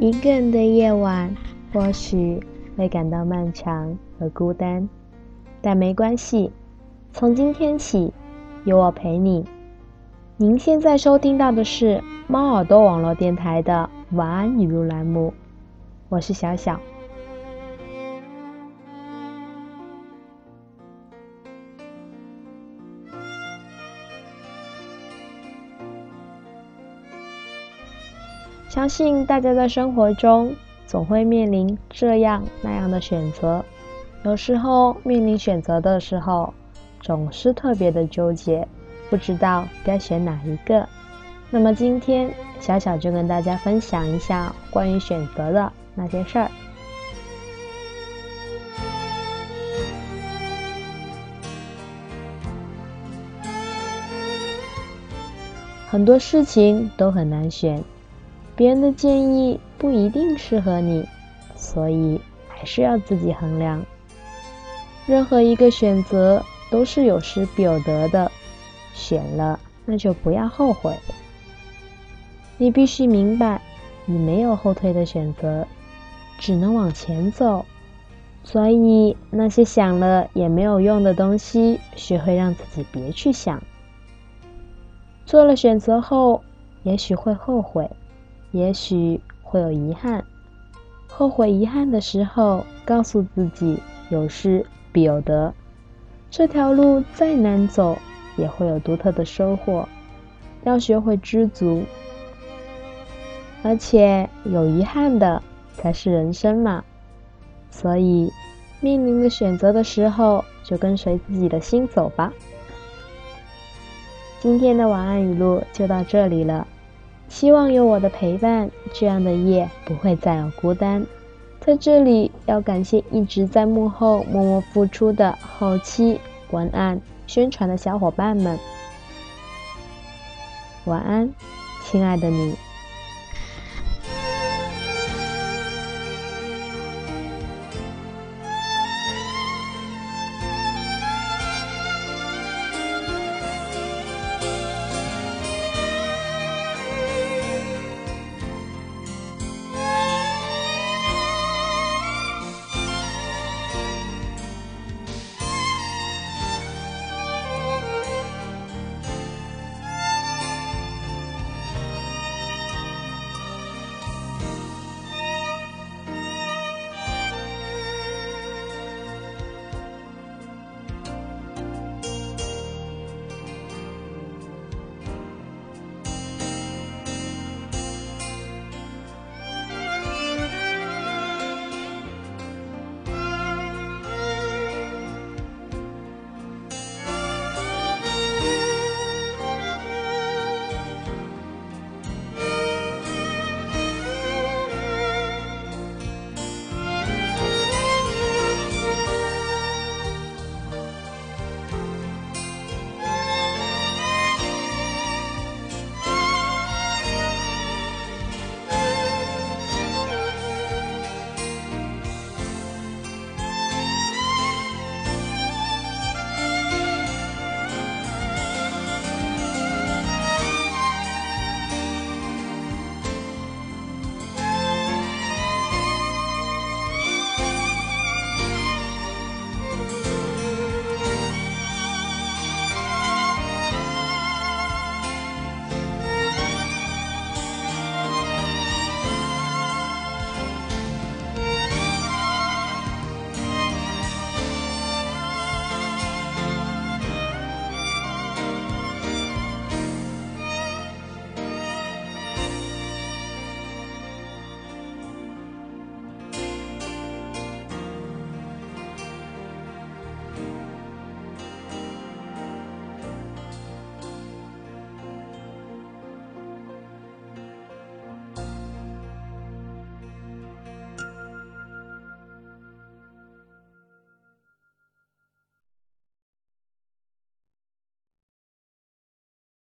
一个人的夜晚或许会感到漫长和孤单，但没关系，从今天起有我陪你。您现在收听到的是猫耳朵网络电台的晚安语录栏目，我是小小。相信大家在生活中总会面临这样那样的选择，有时候面临选择的时候，总是特别的纠结，不知道该选哪一个。那么今天小小就跟大家分享一下关于选择的那些事儿。很多事情都很难选。别人的建议不一定适合你，所以还是要自己衡量。任何一个选择都是有失必有得的，选了那就不要后悔。你必须明白，你没有后退的选择，只能往前走。所以那些想了也没有用的东西，学会让自己别去想。做了选择后，也许会后悔。也许会有遗憾，后悔遗憾的时候，告诉自己有失必有得。这条路再难走，也会有独特的收获。要学会知足，而且有遗憾的才是人生嘛。所以，面临的选择的时候，就跟随自己的心走吧。今天的晚安语录就到这里了。希望有我的陪伴，这样的夜不会再有孤单。在这里，要感谢一直在幕后默默付出的后期、文案、宣传的小伙伴们。晚安，亲爱的你。